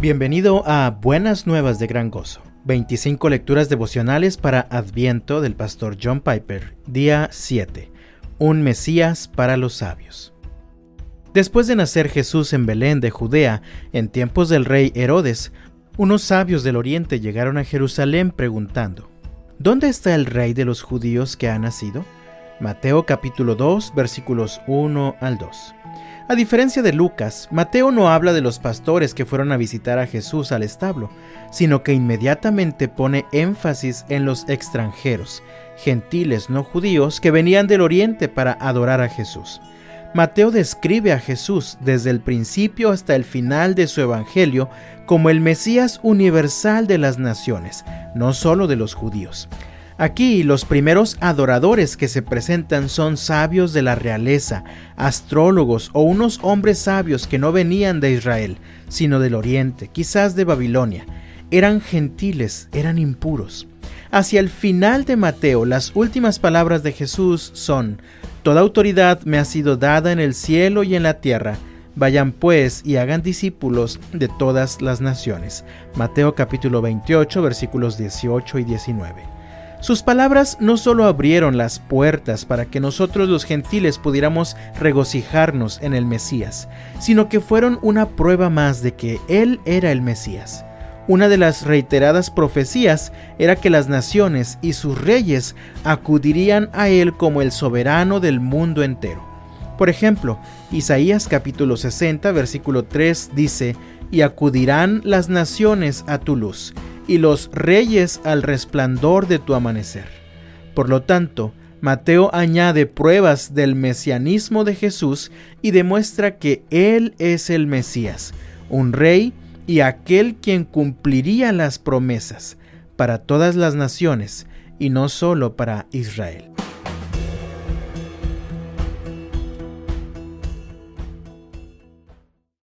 Bienvenido a Buenas Nuevas de Gran Gozo. 25 lecturas devocionales para Adviento del pastor John Piper, día 7. Un Mesías para los sabios. Después de nacer Jesús en Belén de Judea, en tiempos del rey Herodes, unos sabios del oriente llegaron a Jerusalén preguntando, ¿Dónde está el rey de los judíos que ha nacido? Mateo capítulo 2 versículos 1 al 2. A diferencia de Lucas, Mateo no habla de los pastores que fueron a visitar a Jesús al establo, sino que inmediatamente pone énfasis en los extranjeros, gentiles no judíos que venían del oriente para adorar a Jesús. Mateo describe a Jesús desde el principio hasta el final de su evangelio como el Mesías universal de las naciones, no solo de los judíos. Aquí los primeros adoradores que se presentan son sabios de la realeza, astrólogos o unos hombres sabios que no venían de Israel, sino del oriente, quizás de Babilonia. Eran gentiles, eran impuros. Hacia el final de Mateo, las últimas palabras de Jesús son, Toda autoridad me ha sido dada en el cielo y en la tierra. Vayan pues y hagan discípulos de todas las naciones. Mateo capítulo 28 versículos 18 y 19. Sus palabras no solo abrieron las puertas para que nosotros los gentiles pudiéramos regocijarnos en el Mesías, sino que fueron una prueba más de que Él era el Mesías. Una de las reiteradas profecías era que las naciones y sus reyes acudirían a Él como el soberano del mundo entero. Por ejemplo, Isaías capítulo 60 versículo 3 dice, y acudirán las naciones a tu luz y los reyes al resplandor de tu amanecer. Por lo tanto, Mateo añade pruebas del mesianismo de Jesús y demuestra que Él es el Mesías, un rey y aquel quien cumpliría las promesas para todas las naciones y no solo para Israel.